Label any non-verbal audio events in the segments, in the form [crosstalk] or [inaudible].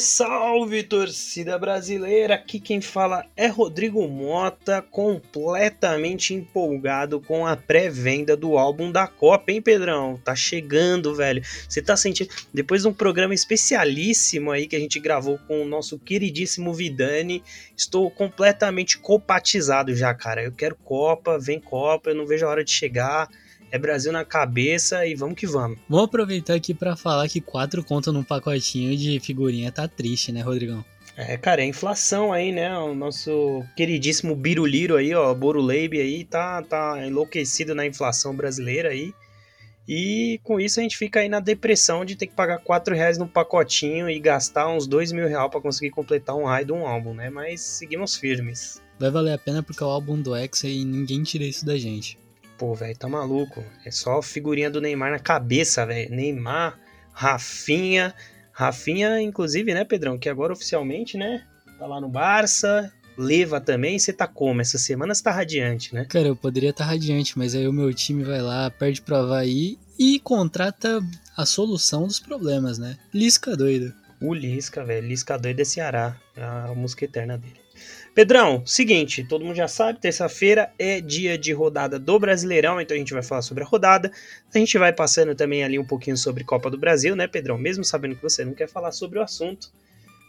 Salve, salve, torcida brasileira! Aqui quem fala é Rodrigo Mota, completamente empolgado com a pré-venda do álbum da Copa, hein, Pedrão? Tá chegando, velho. Você tá sentindo. Depois de um programa especialíssimo aí que a gente gravou com o nosso queridíssimo Vidani, estou completamente copatizado já, cara. Eu quero Copa, vem Copa, eu não vejo a hora de chegar é Brasil na cabeça e vamos que vamos. Vamos aproveitar aqui para falar que quatro contas num pacotinho de figurinha tá triste, né, Rodrigão? É, cara, é inflação aí, né? O nosso queridíssimo Biruliro aí, ó, Boruleibe aí, tá, tá enlouquecido na inflação brasileira aí. E com isso a gente fica aí na depressão de ter que pagar 4 reais no pacotinho e gastar uns 2 mil reais pra conseguir completar um raio de um álbum, né? Mas seguimos firmes. Vai valer a pena porque é o álbum do X e ninguém tira isso da gente. Pô, velho, tá maluco. É só figurinha do Neymar na cabeça, velho. Neymar, Rafinha. Rafinha, inclusive, né, Pedrão? Que agora oficialmente, né? Tá lá no Barça. Leva também. Você tá como? Essa semana você tá radiante, né? Cara, eu poderia estar tá radiante, mas aí o meu time vai lá, perde pro Havaí e contrata a solução dos problemas, né? Lisca doido. O Lisca, velho. Lisca doido é Ceará. É a música eterna dele. Pedrão, seguinte, todo mundo já sabe, terça-feira é dia de rodada do Brasileirão, então a gente vai falar sobre a rodada. A gente vai passando também ali um pouquinho sobre Copa do Brasil, né, Pedrão? Mesmo sabendo que você não quer falar sobre o assunto,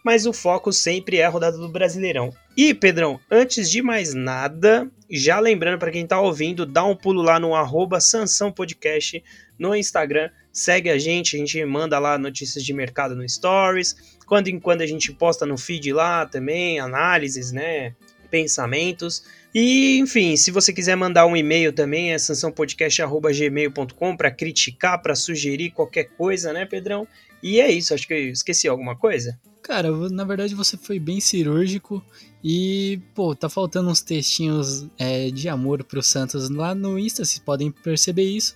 mas o foco sempre é a rodada do Brasileirão. E, Pedrão, antes de mais nada, já lembrando para quem tá ouvindo, dá um pulo lá no arroba Sansão Podcast no Instagram, segue a gente, a gente manda lá notícias de mercado no Stories, quando em quando a gente posta no feed lá também, análises, né? Pensamentos. E, enfim, se você quiser mandar um e-mail também, é sançãopodcast.gmail.com para criticar, para sugerir qualquer coisa, né, Pedrão? E é isso, acho que eu esqueci alguma coisa. Cara, na verdade você foi bem cirúrgico e, pô, tá faltando uns textinhos é, de amor pro Santos lá no Insta, vocês podem perceber isso.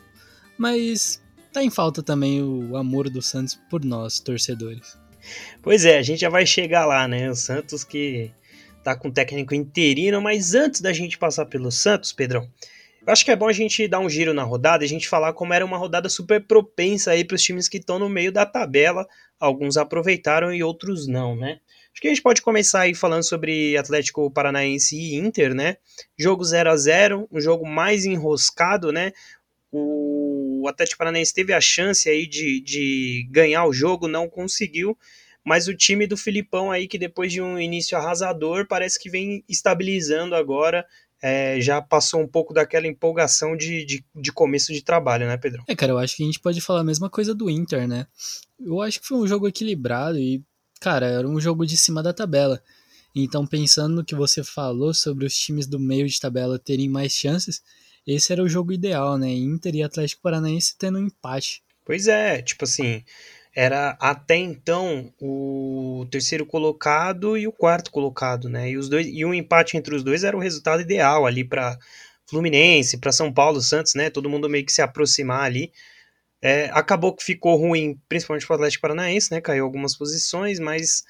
Mas tá em falta também o amor do Santos por nós, torcedores. Pois é, a gente já vai chegar lá, né? O Santos que tá com técnico interino, mas antes da gente passar pelo Santos, Pedrão, eu acho que é bom a gente dar um giro na rodada e a gente falar como era uma rodada super propensa aí para os times que estão no meio da tabela. Alguns aproveitaram e outros não, né? Acho que a gente pode começar aí falando sobre Atlético Paranaense e Inter, né? Jogo 0 a 0 um jogo mais enroscado, né? O Atlético Paranaense teve a chance aí de, de ganhar o jogo, não conseguiu, mas o time do Filipão aí, que depois de um início arrasador, parece que vem estabilizando agora, é, já passou um pouco daquela empolgação de, de, de, começo de trabalho, né, Pedro? É, cara, eu acho que a gente pode falar a mesma coisa do Inter, né? Eu acho que foi um jogo equilibrado e, cara, era um jogo de cima da tabela. Então, pensando no que você falou sobre os times do meio de tabela terem mais chances, esse era o jogo ideal, né? Inter e Atlético Paranaense tendo um empate. Pois é, tipo assim, era até então o terceiro colocado e o quarto colocado, né? E os dois e um empate entre os dois era o resultado ideal ali para Fluminense, para São Paulo, Santos, né? Todo mundo meio que se aproximar ali. É, acabou que ficou ruim, principalmente para o Atlético Paranaense, né? Caiu algumas posições, mas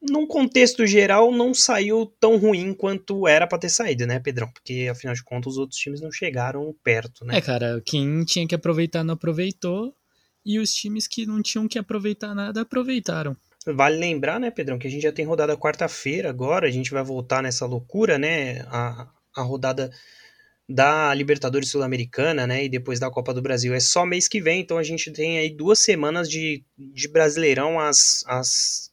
num contexto geral, não saiu tão ruim quanto era para ter saído, né, Pedrão? Porque afinal de contas os outros times não chegaram perto, né? É, cara, quem tinha que aproveitar não aproveitou e os times que não tinham que aproveitar nada aproveitaram. Vale lembrar, né, Pedrão, que a gente já tem rodada quarta-feira agora, a gente vai voltar nessa loucura, né? A, a rodada da Libertadores Sul-Americana, né, e depois da Copa do Brasil é só mês que vem, então a gente tem aí duas semanas de, de Brasileirão às, às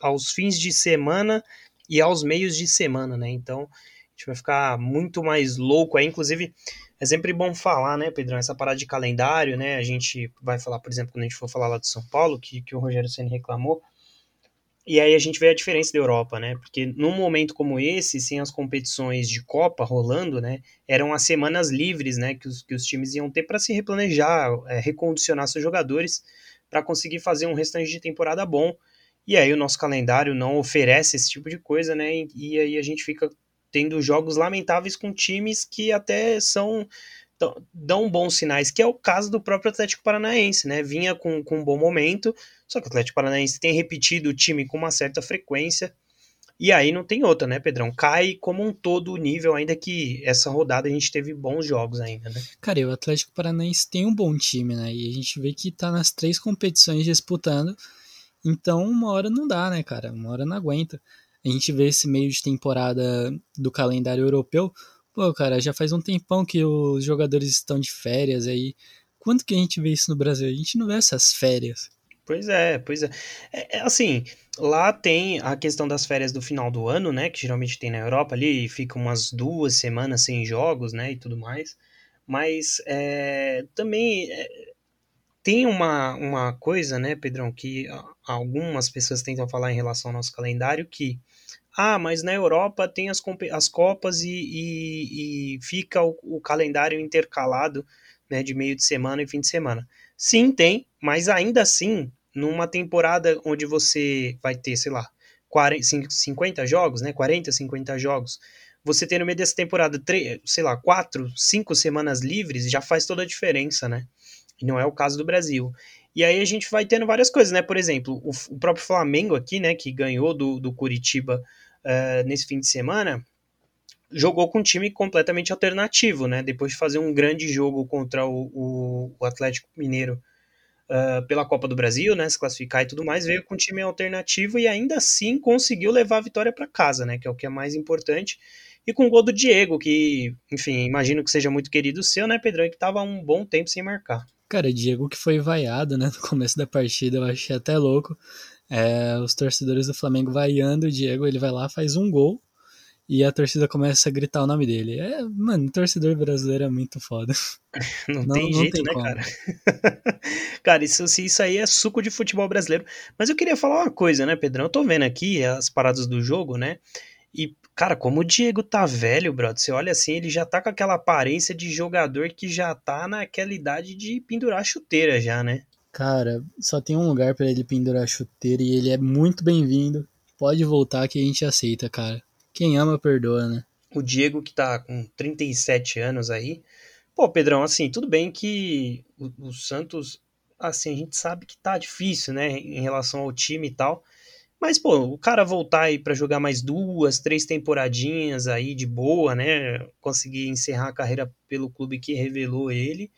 aos fins de semana e aos meios de semana, né? Então a gente vai ficar muito mais louco aí. Inclusive, é sempre bom falar, né, Pedrão? Essa parada de calendário, né? A gente vai falar, por exemplo, quando a gente for falar lá de São Paulo, que, que o Rogério Senna reclamou. E aí a gente vê a diferença da Europa, né? Porque num momento como esse, sem as competições de Copa rolando, né? Eram as semanas livres, né? Que os, que os times iam ter para se replanejar, é, recondicionar seus jogadores para conseguir fazer um restante de temporada bom. E aí o nosso calendário não oferece esse tipo de coisa, né? E aí a gente fica tendo jogos lamentáveis com times que até são dão bons sinais, que é o caso do próprio Atlético Paranaense, né? Vinha com, com um bom momento, só que o Atlético Paranaense tem repetido o time com uma certa frequência. E aí não tem outra, né, Pedrão? Cai como um todo o nível, ainda que essa rodada a gente teve bons jogos ainda, né? Cara, o Atlético Paranaense tem um bom time, né? E a gente vê que tá nas três competições disputando Então, uma hora não dá, né, cara? Uma hora não aguenta. A gente vê esse meio de temporada do calendário europeu. Pô, cara, já faz um tempão que os jogadores estão de férias aí. Quando que a gente vê isso no Brasil? A gente não vê essas férias. Pois é, pois é. é, é assim, lá tem a questão das férias do final do ano, né? Que geralmente tem na Europa ali, fica umas duas semanas sem jogos, né? E tudo mais. Mas é, também é, tem uma, uma coisa, né, Pedrão, que algumas pessoas tentam falar em relação ao nosso calendário, que ah, mas na Europa tem as, as Copas e, e, e fica o, o, calendário intercalado né, de meio de semana e fim de semana. Sim, tem, mas ainda assim, numa temporada onde você vai ter, sei lá, 40, 50 jogos, né, 40, 50 jogos, você ter no meio dessa temporada, 3, sei lá, 4, 5 semanas livres, já faz toda a diferença, né? E não é o caso do Brasil. E aí a gente vai tendo várias coisas, né? Por exemplo, o, o próprio Flamengo aqui, né, que ganhou do, do Curitiba uh, nesse fim de semana, jogou com um time completamente alternativo, né? Depois de fazer um grande jogo contra o, o, o Atlético Mineiro uh, pela Copa do Brasil, né? Se classificar e tudo mais, veio com um time alternativo e ainda assim conseguiu levar a vitória para casa, né? Que é o que é mais importante. E com o gol do Diego, que, enfim, imagino que seja muito querido seu, né, Pedrão? Que tava um bom tempo sem marcar. Cara, Diego que foi vaiado, né, [laughs] no começo da partida, eu achei até louco. É, os torcedores do Flamengo vaiando o Diego, ele vai lá, faz um gol e a torcida começa a gritar o nome dele. É, mano, torcedor brasileiro é muito foda. [laughs] Não, não tem não jeito, tem né, como. cara? [laughs] cara, isso, isso aí é suco de futebol brasileiro. Mas eu queria falar uma coisa, né, Pedrão? Eu tô vendo aqui as paradas do jogo, né? E, cara, como o Diego tá velho, brother, você olha assim, ele já tá com aquela aparência de jogador que já tá naquela idade de pendurar chuteira já, né? Cara, só tem um lugar para ele pendurar chuteira e ele é muito bem-vindo. Pode voltar que a gente aceita, cara. Quem ama, perdoa, né? O Diego, que tá com 37 anos aí. Pô, Pedrão, assim, tudo bem que o, o Santos, assim, a gente sabe que tá difícil, né, em relação ao time e tal. Mas, pô, o cara voltar aí para jogar mais duas, três temporadinhas aí de boa, né? Conseguir encerrar a carreira pelo clube que revelou ele.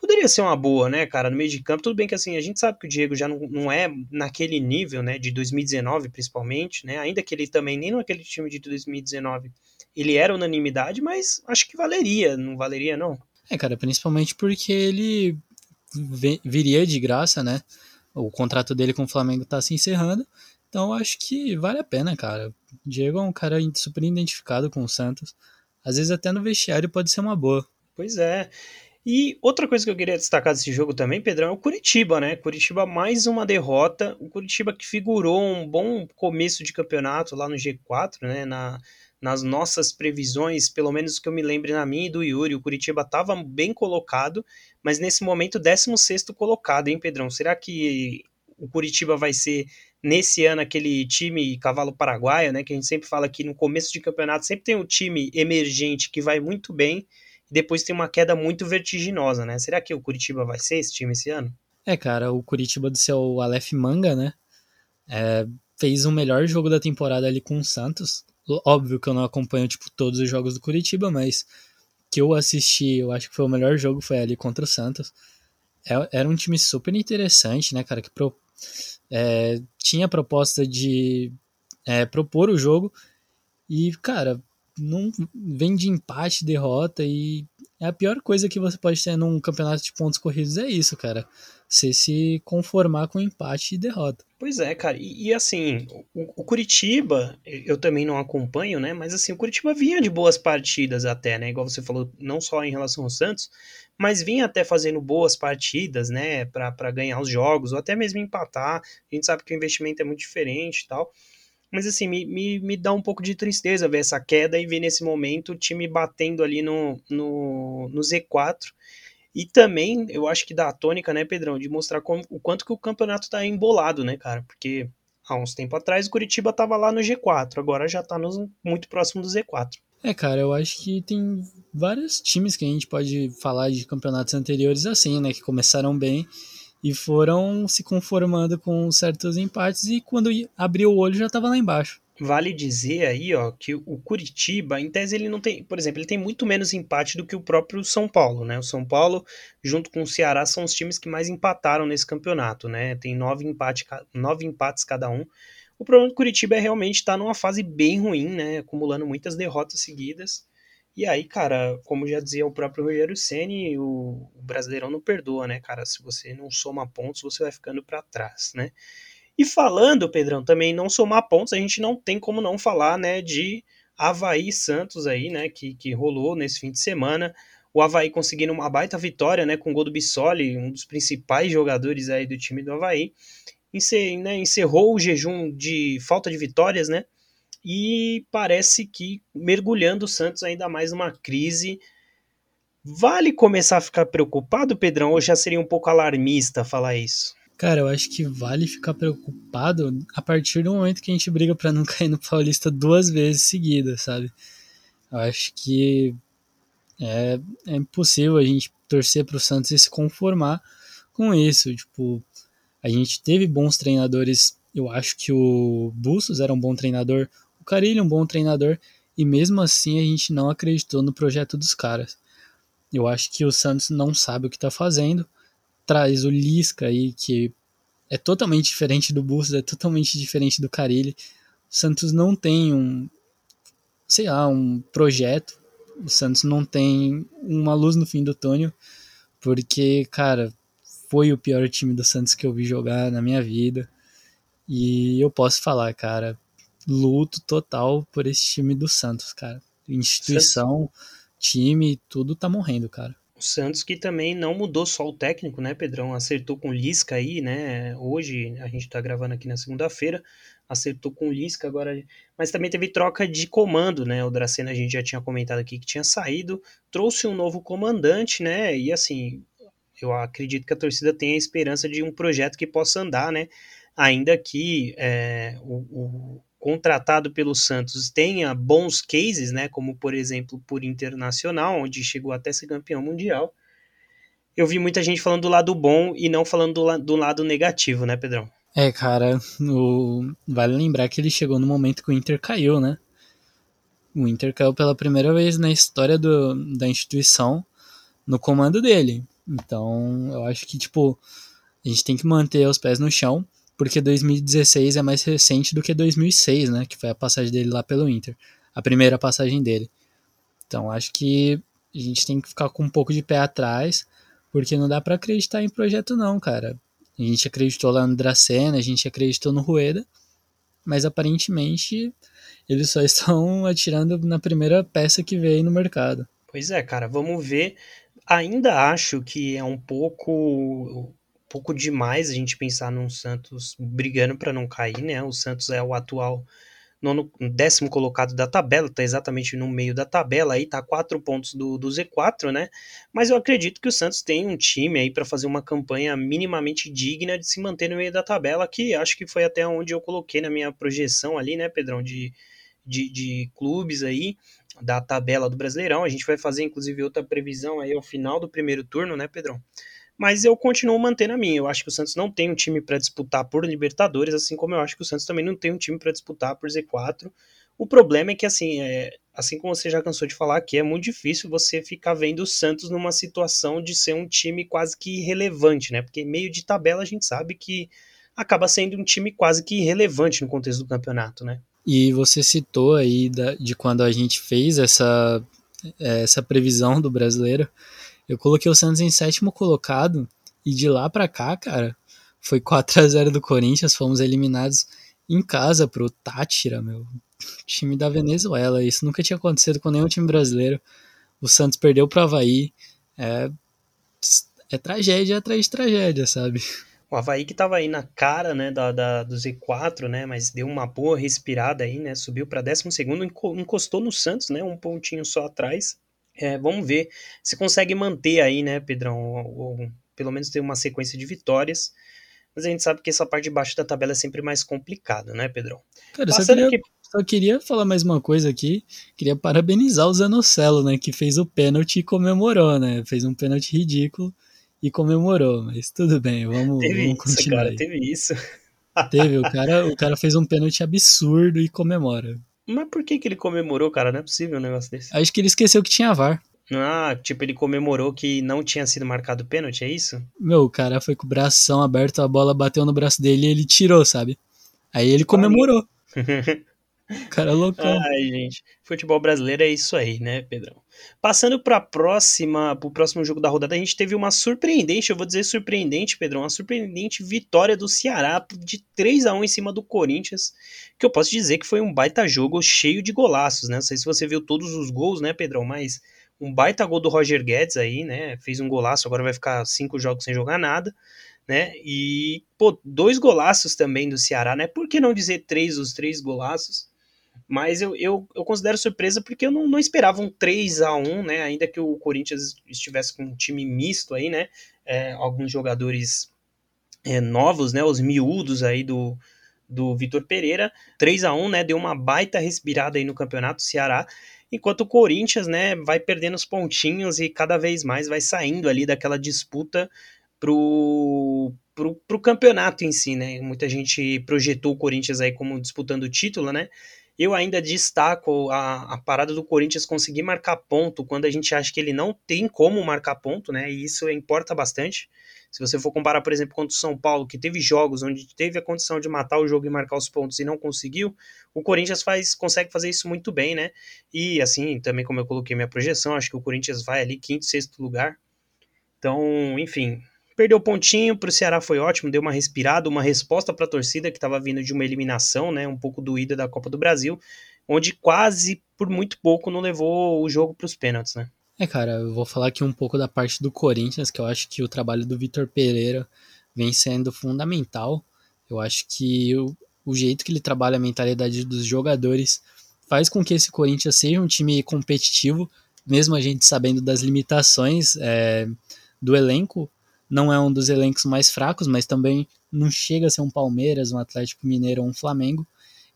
Poderia ser uma boa, né, cara, no meio de campo. Tudo bem que assim, a gente sabe que o Diego já não, não é naquele nível, né, de 2019 principalmente, né? Ainda que ele também nem naquele time de 2019 ele era unanimidade, mas acho que valeria, não valeria não? É, cara, principalmente porque ele viria de graça, né? O contrato dele com o Flamengo tá se encerrando. Então acho que vale a pena, cara. Diego é um cara super identificado com o Santos. Às vezes até no vestiário pode ser uma boa. Pois é. E outra coisa que eu queria destacar desse jogo também, Pedrão, é o Curitiba, né? Curitiba mais uma derrota. O Curitiba que figurou um bom começo de campeonato lá no G4, né? Na, nas nossas previsões, pelo menos que eu me lembre na minha e do Yuri, o Curitiba estava bem colocado, mas nesse momento 16 colocado, hein, Pedrão? Será que o Curitiba vai ser nesse ano aquele time cavalo paraguaio, né, que a gente sempre fala que no começo de campeonato sempre tem um time emergente que vai muito bem e depois tem uma queda muito vertiginosa, né? Será que o Curitiba vai ser esse time esse ano? É, cara, o Curitiba do seu Aleph Manga, né, é, fez o melhor jogo da temporada ali com o Santos. Óbvio que eu não acompanho tipo todos os jogos do Curitiba, mas que eu assisti, eu acho que foi o melhor jogo foi ali contra o Santos. É, era um time super interessante, né, cara, que pro, é, tinha a proposta de é, propor o jogo e, cara, não vem de empate, derrota e é a pior coisa que você pode ter num campeonato de pontos corridos é isso, cara. Você se conformar com empate e derrota. Pois é, cara. E, e assim, o, o, Curitiba, eu também não acompanho, né? Mas assim, o Curitiba vinha de boas partidas até, né? Igual você falou, não só em relação ao Santos, mas vinha até fazendo boas partidas, né, para ganhar os jogos, ou até mesmo empatar. A gente sabe que o investimento é muito diferente e tal. Mas assim, me, me, me dá um pouco de tristeza ver essa queda e ver nesse momento o time batendo ali no, no, no Z4. E também, eu acho que dá a tônica, né, Pedrão, de mostrar como, o quanto que o campeonato tá embolado, né, cara? Porque há uns tempos atrás o Curitiba tava lá no G4, agora já tá no, muito próximo do Z4. É, cara, eu acho que tem vários times que a gente pode falar de campeonatos anteriores assim, né? Que começaram bem e foram se conformando com certos empates e quando abriu o olho já estava lá embaixo. Vale dizer aí, ó, que o Curitiba, em tese, ele não tem, por exemplo, ele tem muito menos empate do que o próprio São Paulo, né? O São Paulo, junto com o Ceará, são os times que mais empataram nesse campeonato, né? Tem nove, empate, nove empates cada um. O problema do Curitiba é realmente estar tá numa fase bem ruim, né? Acumulando muitas derrotas seguidas. E aí, cara, como já dizia o próprio Rogério Ceni, o, Brasileirão não perdoa, né, cara? Se você não soma pontos, você vai ficando para trás, né? E falando, Pedrão, também não somar pontos, a gente não tem como não falar, né, de Havaí Santos aí, né, que, que rolou nesse fim de semana. O Havaí conseguindo uma baita vitória, né, com o gol do Bissoli, um dos principais jogadores aí do time do Havaí. Encer, né, encerrou o jejum de falta de vitórias, né, e parece que mergulhando o Santos ainda mais numa crise. Vale começar a ficar preocupado, Pedrão, ou já seria um pouco alarmista falar isso? Cara, eu acho que vale ficar preocupado a partir do momento que a gente briga para não [laughs] cair no Paulista duas vezes seguidas, sabe? Eu acho que é, é impossível a gente torcer para o Santos e se conformar com isso. Tipo, a gente teve bons treinadores. Eu acho que o Bustos era um bom treinador, o Carilho um bom treinador, e mesmo assim a gente não acreditou no projeto dos caras. Eu acho que o Santos não sabe o que está fazendo traz o Lisca aí, que é totalmente diferente do Bustos, é totalmente diferente do Carilli. O Santos não tem um, sei lá, um projeto. O Santos não tem uma luz no fim do túnel, porque, cara, foi o pior time do Santos que eu vi jogar na minha vida. E eu posso falar, cara, luto total por esse time do Santos, cara. Instituição, time, tudo tá morrendo, cara. O Santos que também não mudou só o técnico, né, Pedrão? Acertou com o Lisca aí, né? Hoje a gente tá gravando aqui na segunda-feira, acertou com o Lisca agora, mas também teve troca de comando, né? O Dracena a gente já tinha comentado aqui que tinha saído, trouxe um novo comandante, né? E assim, eu acredito que a torcida tem a esperança de um projeto que possa andar, né? Ainda que é, o, contratado pelo Santos tenha bons cases, né, como por exemplo por Internacional, onde chegou até ser campeão mundial, eu vi muita gente falando do lado bom e não falando do, la do lado negativo, né, Pedrão? É, cara, o... vale lembrar que ele chegou no momento que o Inter caiu, né? O Inter caiu pela primeira vez na história do, da instituição no comando dele. Então, eu acho que, tipo, a gente tem que manter os pés no chão porque 2016 é mais recente do que 2006, né, que foi a passagem dele lá pelo Inter, a primeira passagem dele. Então acho que a gente tem que ficar com um pouco de pé atrás, porque não dá para acreditar em projeto não, cara. A gente acreditou lá no Dracena, a gente acreditou no Rueda, mas aparentemente eles só [laughs] estão atirando na primeira peça que veio no mercado. Pois é, cara, vamos ver. Ainda acho que é um pouco pouco demais a gente pensar num Santos brigando para não cair, né? O Santos é o atual nono, décimo colocado da tabela, tá exatamente no meio da tabela, aí tá quatro pontos do, do Z4, né? Mas eu acredito que o Santos tem um time aí para fazer uma campanha minimamente digna de se manter no meio da tabela, que acho que foi até onde eu coloquei na minha projeção ali, né, Pedrão, de, de, de clubes aí da tabela do Brasileirão. A gente vai fazer inclusive outra previsão aí ao final do primeiro turno, né, Pedrão? Mas eu continuo mantendo a minha. Eu acho que o Santos não tem um time para disputar por Libertadores, assim como eu acho que o Santos também não tem um time para disputar por Z4. O problema é que, assim, é, assim como você já cansou de falar aqui, é muito difícil você ficar vendo o Santos numa situação de ser um time quase que irrelevante, né? Porque meio de tabela a gente sabe que acaba sendo um time quase que irrelevante no contexto do campeonato, né? E você citou aí da, de quando a gente fez essa, essa previsão do brasileiro. Eu coloquei o Santos em sétimo colocado e de lá para cá, cara, foi 4 a 0 do Corinthians, fomos eliminados em casa pro Tátira, meu, time da Venezuela. Isso nunca tinha acontecido com nenhum time brasileiro. O Santos perdeu pro Havaí. É, é tragédia atrás de tragédia, sabe? O Havaí que tava aí na cara, né, da, da, do Z4, né, mas deu uma boa respirada aí, né, subiu para 12 segundo, encostou no Santos, né, um pontinho só atrás, é, vamos ver se consegue manter aí, né, Pedrão, ou, ou, pelo menos ter uma sequência de vitórias. Mas a gente sabe que essa parte de baixo da tabela é sempre mais complicada, né, Pedrão? Cara, só queria, aqui... só queria, falar mais uma coisa aqui. Queria parabenizar o Zanocelo, né, que fez o pênalti e comemorou, né? Fez um pênalti ridículo e comemorou, mas tudo bem, vamos, teve vamos isso, continuar. Cara, aí. teve isso. Teve, o cara, o cara fez um pênalti absurdo e comemora. Mas por que, que ele comemorou, cara? Não é possível um negócio desse. Acho que ele esqueceu que tinha VAR. Ah, tipo, ele comemorou que não tinha sido marcado pênalti, é isso? Meu, o cara foi com o bração aberto, a bola bateu no braço dele e ele tirou, sabe? Aí ele comemorou. [laughs] cara é loucão. Ai, gente. Futebol brasileiro é isso aí, né, Pedrão? Passando para próxima, pro próximo jogo da rodada, a gente teve uma surpreendente, eu vou dizer surpreendente, Pedrão, uma surpreendente vitória do Ceará de 3 a 1 em cima do Corinthians, que eu posso dizer que foi um baita jogo cheio de golaços, né? Não sei se você viu todos os gols, né, Pedrão, mas um baita gol do Roger Guedes aí, né? Fez um golaço, agora vai ficar cinco jogos sem jogar nada, né? E, pô, dois golaços também do Ceará, né? Por que não dizer três, os três golaços? Mas eu, eu, eu considero surpresa porque eu não, não esperava um 3 a 1 né? Ainda que o Corinthians estivesse com um time misto aí, né? É, alguns jogadores é, novos, né? Os miúdos aí do, do Vitor Pereira. 3 a 1 né? Deu uma baita respirada aí no campeonato Ceará. Enquanto o Corinthians, né, vai perdendo os pontinhos e cada vez mais vai saindo ali daquela disputa pro, pro, pro campeonato em si, né? Muita gente projetou o Corinthians aí como disputando o título, né? Eu ainda destaco a, a parada do Corinthians conseguir marcar ponto quando a gente acha que ele não tem como marcar ponto, né? E isso importa bastante. Se você for comparar, por exemplo, contra o São Paulo, que teve jogos onde teve a condição de matar o jogo e marcar os pontos e não conseguiu, o Corinthians faz, consegue fazer isso muito bem, né? E assim, também como eu coloquei minha projeção, acho que o Corinthians vai ali quinto, sexto lugar. Então, enfim, Perdeu pontinho, para o Ceará foi ótimo, deu uma respirada, uma resposta para a torcida que estava vindo de uma eliminação, né, um pouco doída da Copa do Brasil, onde quase por muito pouco não levou o jogo para os pênaltis, né? É, cara, eu vou falar aqui um pouco da parte do Corinthians, que eu acho que o trabalho do Vitor Pereira vem sendo fundamental. Eu acho que o, o jeito que ele trabalha a mentalidade dos jogadores faz com que esse Corinthians seja um time competitivo, mesmo a gente sabendo das limitações é, do elenco não é um dos elencos mais fracos, mas também não chega a ser um Palmeiras, um Atlético Mineiro ou um Flamengo.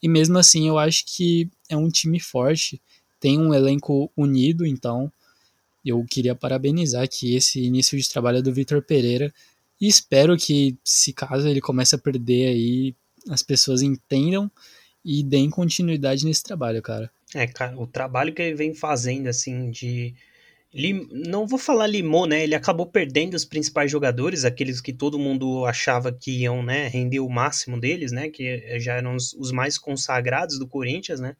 E mesmo assim, eu acho que é um time forte, tem um elenco unido, então eu queria parabenizar aqui esse início de trabalho do Vitor Pereira e espero que, se caso ele comece a perder aí, as pessoas entendam e deem continuidade nesse trabalho, cara. É, cara, o trabalho que ele vem fazendo, assim, de Lim, não vou falar limou, né? Ele acabou perdendo os principais jogadores, aqueles que todo mundo achava que iam, né, render o máximo deles, né? Que já eram os, os mais consagrados do Corinthians, né?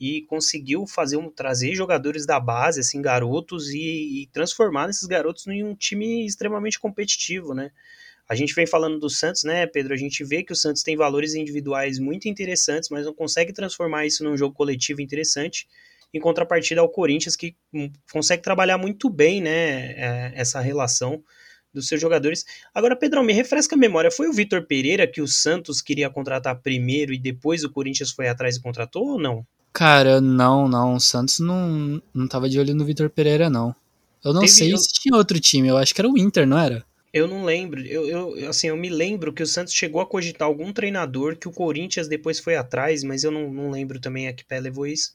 E conseguiu fazer um, trazer jogadores da base, assim, garotos, e, e transformar esses garotos em um time extremamente competitivo, né? A gente vem falando do Santos, né, Pedro? A gente vê que o Santos tem valores individuais muito interessantes, mas não consegue transformar isso num jogo coletivo interessante em contrapartida ao Corinthians, que consegue trabalhar muito bem né, é, essa relação dos seus jogadores. Agora, Pedrão, me refresca a memória, foi o Vitor Pereira que o Santos queria contratar primeiro e depois o Corinthians foi atrás e contratou ou não? Cara, não, não, o Santos não, não tava de olho no Vitor Pereira, não. Eu não Teve sei se tinha outro time, eu acho que era o Inter, não era? Eu não lembro. Eu, eu, assim, eu me lembro que o Santos chegou a cogitar algum treinador que o Corinthians depois foi atrás, mas eu não, não lembro também a que pé levou isso.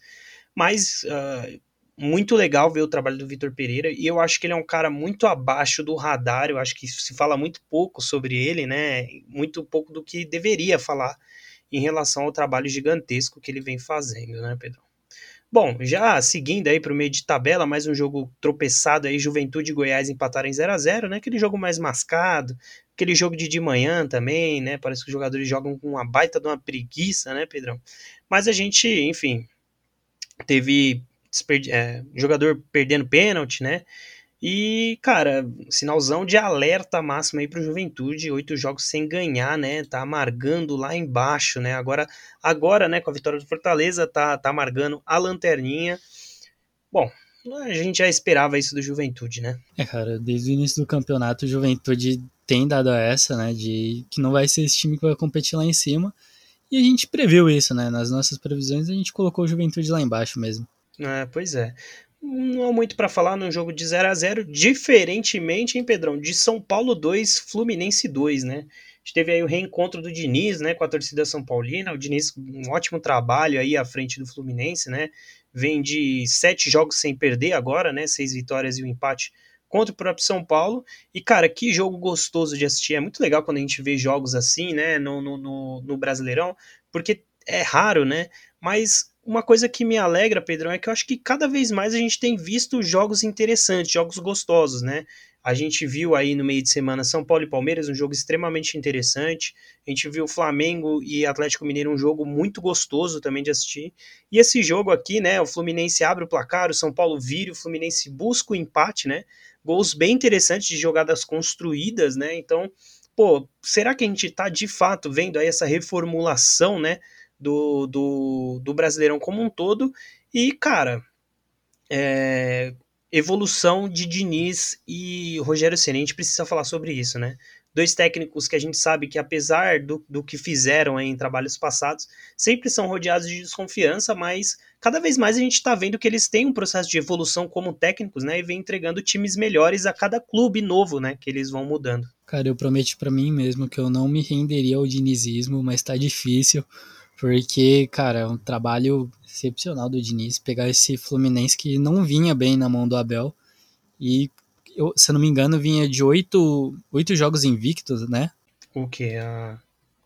Mas uh, muito legal ver o trabalho do Vitor Pereira e eu acho que ele é um cara muito abaixo do radar. Eu acho que se fala muito pouco sobre ele, né? Muito pouco do que deveria falar em relação ao trabalho gigantesco que ele vem fazendo, né, Pedro? Bom, já seguindo aí para o meio de tabela, mais um jogo tropeçado aí, Juventude e Goiás empataram em 0 a 0 né? Aquele jogo mais mascado, aquele jogo de de manhã também, né? Parece que os jogadores jogam com uma baita de uma preguiça, né, Pedrão? Mas a gente, enfim, teve é, jogador perdendo pênalti, né? E, cara, sinalzão de alerta máximo aí pro Juventude, oito jogos sem ganhar, né? Tá amargando lá embaixo, né? Agora, agora, né, com a vitória do Fortaleza, tá, tá amargando a lanterninha. Bom, a gente já esperava isso do Juventude, né? É, cara, desde o início do campeonato, o Juventude tem dado essa, né? De que não vai ser esse time que vai competir lá em cima. E a gente previu isso, né? Nas nossas previsões a gente colocou o Juventude lá embaixo mesmo. É, pois é. Não há muito para falar num jogo de 0 a 0 diferentemente, hein, Pedrão? De São Paulo 2, Fluminense 2, né? A gente teve aí o reencontro do Diniz, né, com a torcida São Paulina. O Diniz, um ótimo trabalho aí à frente do Fluminense, né? Vem de sete jogos sem perder agora, né? Seis vitórias e um empate contra o próprio São Paulo. E, cara, que jogo gostoso de assistir. É muito legal quando a gente vê jogos assim, né, no, no, no, Brasileirão, porque é raro, né? Mas uma coisa que me alegra, Pedrão, é que eu acho que cada vez mais a gente tem visto jogos interessantes, jogos gostosos, né? A gente viu aí no meio de semana São Paulo e Palmeiras, um jogo extremamente interessante. A gente viu Flamengo e Atlético Mineiro, um jogo muito gostoso também de assistir. E esse jogo aqui, né? O Fluminense abre o placar, o São Paulo vira, o Fluminense busca o empate, né? Gols bem interessantes de jogadas construídas, né? Então, pô, será que a gente tá de fato vendo aí essa reformulação, né? do, do, do Brasileirão como um todo. E, cara, é, evolução de Diniz e Rogério Ceni, a gente precisa falar sobre isso, né? Dois técnicos que a gente sabe que, apesar do, do que fizeram em trabalhos passados, sempre são rodeados de desconfiança, mas cada vez mais a gente está vendo que eles têm um processo de evolução como técnicos, né? E vem entregando times melhores a cada clube novo, né? Que eles vão mudando. Cara, eu prometi para mim mesmo que eu não me renderia ao dinizismo, mas tá difícil. Porque, cara, é um trabalho excepcional do Diniz pegar esse Fluminense que não vinha bem na mão do Abel. E, eu, se eu não me engano, vinha de oito, oito jogos invictos, né? O que?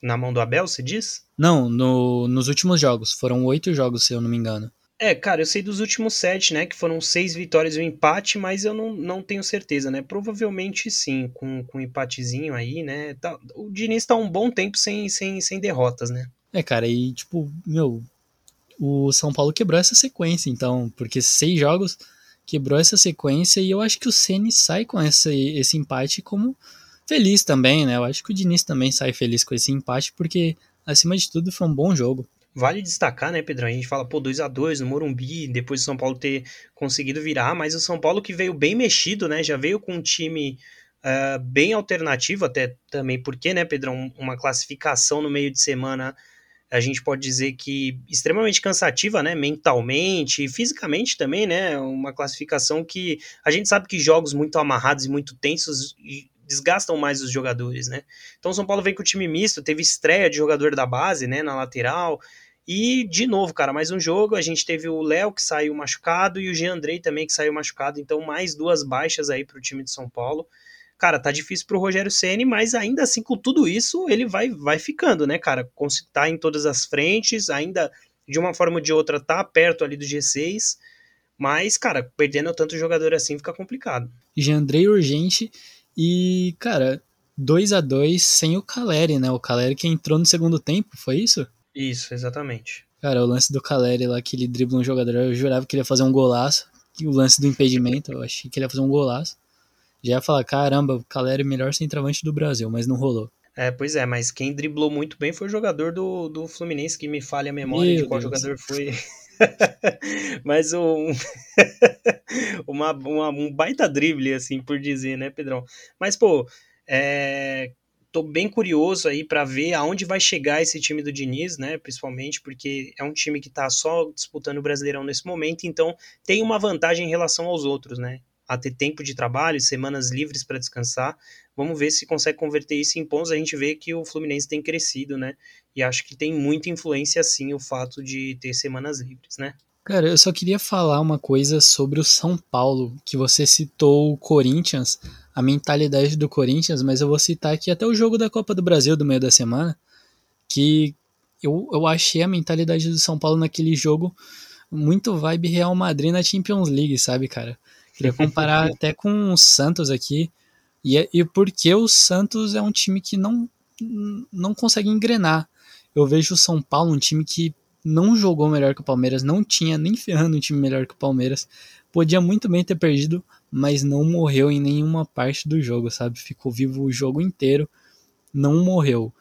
Na mão do Abel, se diz? Não, no, nos últimos jogos. Foram oito jogos, se eu não me engano. É, cara, eu sei dos últimos sete, né? Que foram seis vitórias e um empate, mas eu não, não tenho certeza, né? Provavelmente sim, com, com um empatezinho aí, né? Tá, o Diniz tá um bom tempo sem, sem, sem derrotas, né? É, cara, e tipo, meu, o São Paulo quebrou essa sequência, então, porque seis jogos quebrou essa sequência e eu acho que o Ceni sai com esse, esse empate como feliz também, né? Eu acho que o Diniz também sai feliz com esse empate, porque acima de tudo foi um bom jogo. Vale destacar, né, Pedrão? A gente fala, pô, 2 a 2 no Morumbi, depois do São Paulo ter conseguido virar, mas o São Paulo que veio bem mexido, né? Já veio com um time uh, bem alternativo, até também porque, né, Pedrão? Uma classificação no meio de semana a gente pode dizer que extremamente cansativa, né, mentalmente e fisicamente também, né, uma classificação que a gente sabe que jogos muito amarrados e muito tensos desgastam mais os jogadores, né. Então o São Paulo vem com o time misto, teve estreia de jogador da base, né, na lateral, e de novo, cara, mais um jogo, a gente teve o Léo que saiu machucado e o Jean Andrei também que saiu machucado, então mais duas baixas aí para o time de São Paulo cara, tá difícil pro Rogério Ceni, mas ainda assim com tudo isso, ele vai vai ficando, né, cara? Tá em todas as frentes, ainda de uma forma ou de outra tá perto ali do G6, mas cara, perdendo tanto jogador assim fica complicado. Andrei urgente e, cara, 2 a 2 sem o Caleri, né? O Caleri que entrou no segundo tempo, foi isso? Isso, exatamente. Cara, o lance do Caleri lá, que ele dribla um jogador, eu jurava que ele ia fazer um golaço. E o lance do impedimento, eu achei que ele ia fazer um golaço já ia falar, caramba, o Caleri é o melhor centroavante do Brasil, mas não rolou. É, pois é, mas quem driblou muito bem foi o jogador do, do Fluminense, que me falha a memória Meu de qual Deus. jogador foi. [laughs] mas um, uma, uma, um baita drible, assim, por dizer, né, Pedrão? Mas, pô, é, tô bem curioso aí para ver aonde vai chegar esse time do Diniz, né? Principalmente porque é um time que tá só disputando o Brasileirão nesse momento, então tem uma vantagem em relação aos outros, né? a ter tempo de trabalho, semanas livres para descansar. Vamos ver se consegue converter isso em pontos. A gente vê que o Fluminense tem crescido, né? E acho que tem muita influência, sim, o fato de ter semanas livres, né? Cara, eu só queria falar uma coisa sobre o São Paulo, que você citou o Corinthians, a mentalidade do Corinthians, mas eu vou citar aqui até o jogo da Copa do Brasil do meio da semana, que eu, eu achei a mentalidade do São Paulo naquele jogo muito vibe Real Madrid na Champions League, sabe, cara? Queria comparar [laughs] até com o Santos aqui. E, e porque o Santos é um time que não, não consegue engrenar. Eu vejo o São Paulo um time que não jogou melhor que o Palmeiras, não tinha nem ferrando um time melhor que o Palmeiras. Podia muito bem ter perdido, mas não morreu em nenhuma parte do jogo, sabe? Ficou vivo o jogo inteiro, não morreu.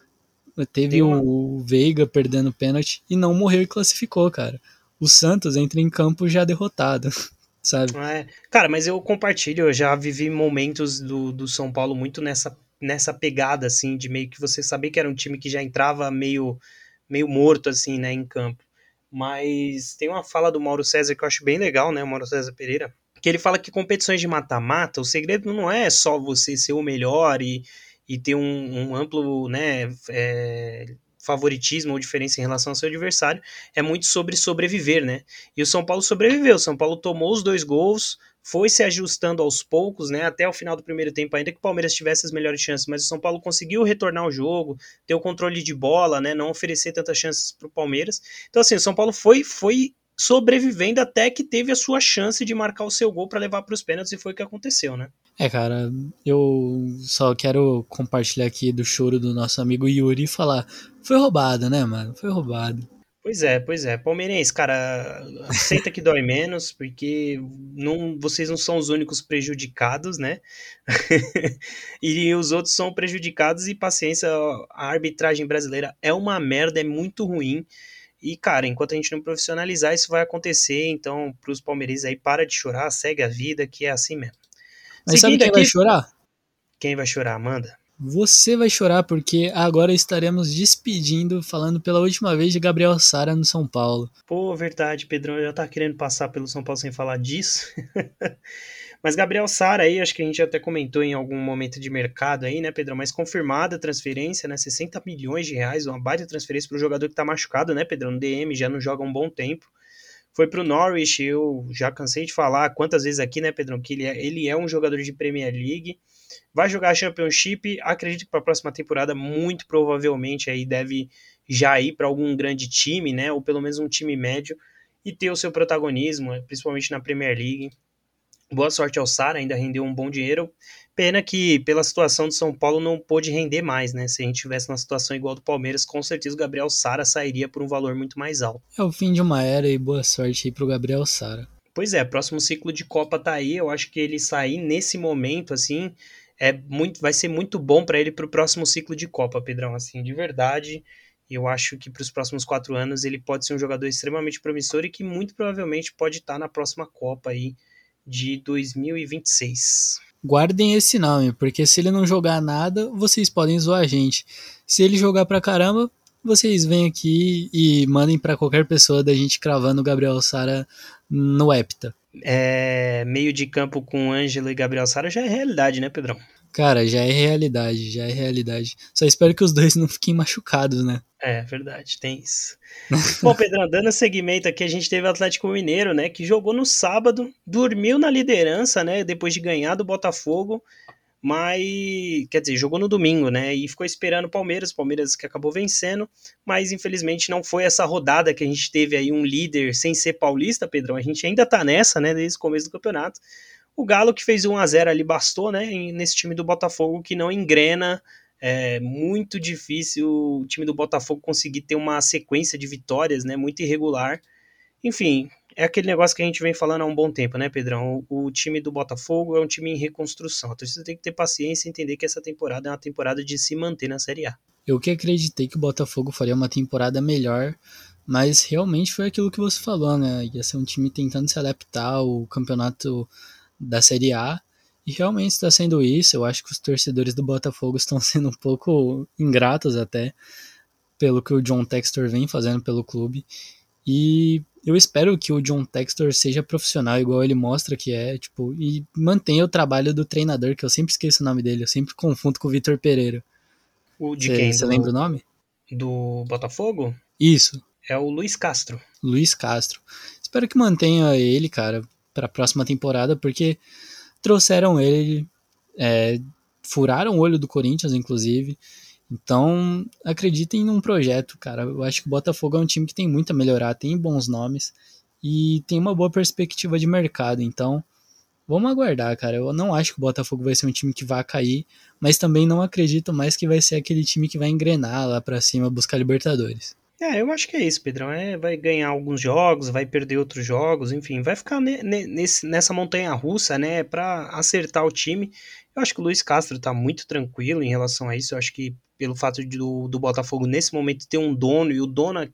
Teve uma... o Veiga perdendo pênalti e não morreu e classificou, cara. O Santos entra em campo já derrotado. [laughs] sabe? É. Cara, mas eu compartilho, eu já vivi momentos do, do São Paulo muito nessa, nessa pegada, assim, de meio que você saber que era um time que já entrava meio, meio morto, assim, né, em campo. Mas tem uma fala do Mauro César que eu acho bem legal, né, o Mauro César Pereira, que ele fala que competições de mata-mata, o segredo não é só você ser o melhor e, e ter um, um amplo, né, é, favoritismo ou diferença em relação ao seu adversário, é muito sobre sobreviver, né? E o São Paulo sobreviveu. O São Paulo tomou os dois gols, foi se ajustando aos poucos, né? Até o final do primeiro tempo, ainda que o Palmeiras tivesse as melhores chances, mas o São Paulo conseguiu retornar ao jogo, ter o controle de bola, né? Não oferecer tantas chances para o Palmeiras. Então, assim, o São Paulo foi, foi sobrevivendo até que teve a sua chance de marcar o seu gol para levar para os pênaltis e foi o que aconteceu, né? É, cara, eu só quero compartilhar aqui do choro do nosso amigo Yuri e falar: foi roubado, né, mano? Foi roubado. Pois é, pois é. Palmeirense, cara, aceita que dói menos, porque não, vocês não são os únicos prejudicados, né? [laughs] e os outros são prejudicados e paciência, a arbitragem brasileira é uma merda, é muito ruim. E, cara, enquanto a gente não profissionalizar, isso vai acontecer. Então, para os palmeirenses aí, para de chorar, segue a vida, que é assim mesmo. Mas Seguindo sabe quem aqui, vai chorar? Quem vai chorar, Amanda? Você vai chorar porque agora estaremos despedindo, falando pela última vez de Gabriel Sara no São Paulo. Pô, verdade, Pedrão, eu já tava querendo passar pelo São Paulo sem falar disso. [laughs] Mas Gabriel Sara aí, acho que a gente até comentou em algum momento de mercado aí, né, Pedrão? Mas confirmada a transferência, né? 60 milhões de reais, uma baita transferência para o jogador que tá machucado, né, Pedrão? No DM, já não joga um bom tempo. Foi pro Norwich, eu já cansei de falar quantas vezes aqui, né, Pedrão, que ele é, ele é um jogador de Premier League. Vai jogar a Championship, acredito que para a próxima temporada, muito provavelmente aí deve já ir para algum grande time, né, ou pelo menos um time médio e ter o seu protagonismo, principalmente na Premier League. Boa sorte ao Sara, ainda rendeu um bom dinheiro. Pena que, pela situação do São Paulo, não pôde render mais, né? Se a gente tivesse uma situação igual do Palmeiras, com certeza o Gabriel Sara sairia por um valor muito mais alto. É o fim de uma era e boa sorte aí pro Gabriel Sara. Pois é, próximo ciclo de Copa tá aí. Eu acho que ele sair nesse momento, assim, é muito, vai ser muito bom para ele pro próximo ciclo de Copa, Pedrão. Assim, de verdade, eu acho que para os próximos quatro anos ele pode ser um jogador extremamente promissor e que muito provavelmente pode estar tá na próxima Copa aí de 2026. Guardem esse nome, porque se ele não jogar nada, vocês podem zoar a gente. Se ele jogar pra caramba, vocês vêm aqui e mandem para qualquer pessoa da gente cravando o Gabriel Sara no Hepta. É, meio de campo com Ângelo e Gabriel Sara já é realidade, né, Pedrão? Cara, já é realidade, já é realidade. Só espero que os dois não fiquem machucados, né? É, verdade, tem isso. [laughs] Bom, Pedrão, dando seguimento aqui, a gente teve o Atlético Mineiro, né, que jogou no sábado, dormiu na liderança, né, depois de ganhar do Botafogo, mas, quer dizer, jogou no domingo, né, e ficou esperando o Palmeiras, Palmeiras que acabou vencendo, mas infelizmente não foi essa rodada que a gente teve aí um líder sem ser paulista, Pedrão, a gente ainda tá nessa, né, desde o começo do campeonato. O Galo que fez 1 a 0 ali bastou, né, nesse time do Botafogo que não engrena é muito difícil o time do Botafogo conseguir ter uma sequência de vitórias, né? Muito irregular. Enfim, é aquele negócio que a gente vem falando há um bom tempo, né, Pedrão? O, o, time do Botafogo é um time em reconstrução. A torcida tem que ter paciência e entender que essa temporada é uma temporada de se manter na Série A. Eu que acreditei que o Botafogo faria uma temporada melhor, mas realmente foi aquilo que você falou, né? Ia ser um time tentando se adaptar ao campeonato da Série A e realmente está sendo isso. Eu acho que os torcedores do Botafogo [laughs] estão sendo um pouco ingratos até pelo que o John Textor vem fazendo pelo clube. E eu espero que o John Textor seja profissional igual ele mostra que é, tipo, e mantenha o trabalho do treinador, que eu sempre esqueço o nome dele, eu sempre [laughs] confundo com o Vitor Pereira. O de cê, quem? Você lembra o nome? Do Botafogo? Isso. É o Luiz Castro. Luiz Castro. Espero que mantenha ele, cara, para a próxima temporada, porque trouxeram ele, é, furaram o olho do Corinthians, inclusive. Então, acreditem num projeto, cara. Eu acho que o Botafogo é um time que tem muito a melhorar, tem bons nomes e tem uma boa perspectiva de mercado. Então, vamos aguardar, cara. Eu não acho que o Botafogo vai ser um time que vai cair, mas também não acredito mais que vai ser aquele time que vai engrenar lá para cima buscar Libertadores. É, eu acho que é isso, Pedrão. É, vai ganhar alguns jogos, vai perder outros jogos, enfim, vai ficar ne, ne, nesse, nessa montanha russa, né, para acertar o time. Eu acho que o Luiz Castro tá muito tranquilo em relação a isso. Eu acho que pelo fato de, do, do Botafogo nesse momento ter um dono e o dono,